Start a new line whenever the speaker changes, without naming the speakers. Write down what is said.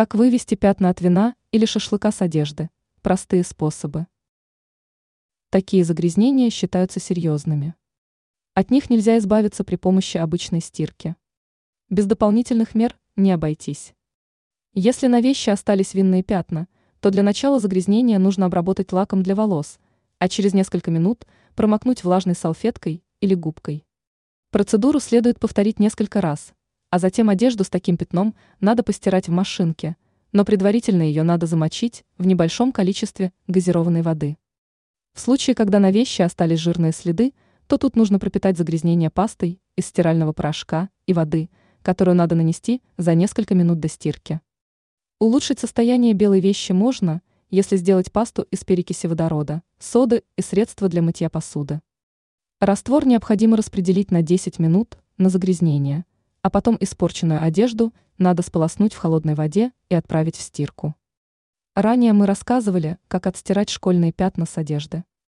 Как вывести пятна от вина или шашлыка с одежды? Простые способы. Такие загрязнения считаются серьезными. От них нельзя избавиться при помощи обычной стирки. Без дополнительных мер не обойтись. Если на вещи остались винные пятна, то для начала загрязнения нужно обработать лаком для волос, а через несколько минут промокнуть влажной салфеткой или губкой. Процедуру следует повторить несколько раз, а затем одежду с таким пятном надо постирать в машинке, но предварительно ее надо замочить в небольшом количестве газированной воды. В случае, когда на вещи остались жирные следы, то тут нужно пропитать загрязнение пастой из стирального порошка и воды, которую надо нанести за несколько минут до стирки. Улучшить состояние белой вещи можно, если сделать пасту из перекиси водорода, соды и средства для мытья посуды. Раствор необходимо распределить на 10 минут на загрязнение, а потом испорченную одежду надо сполоснуть в холодной воде и отправить в стирку. Ранее мы рассказывали, как отстирать школьные пятна с одежды.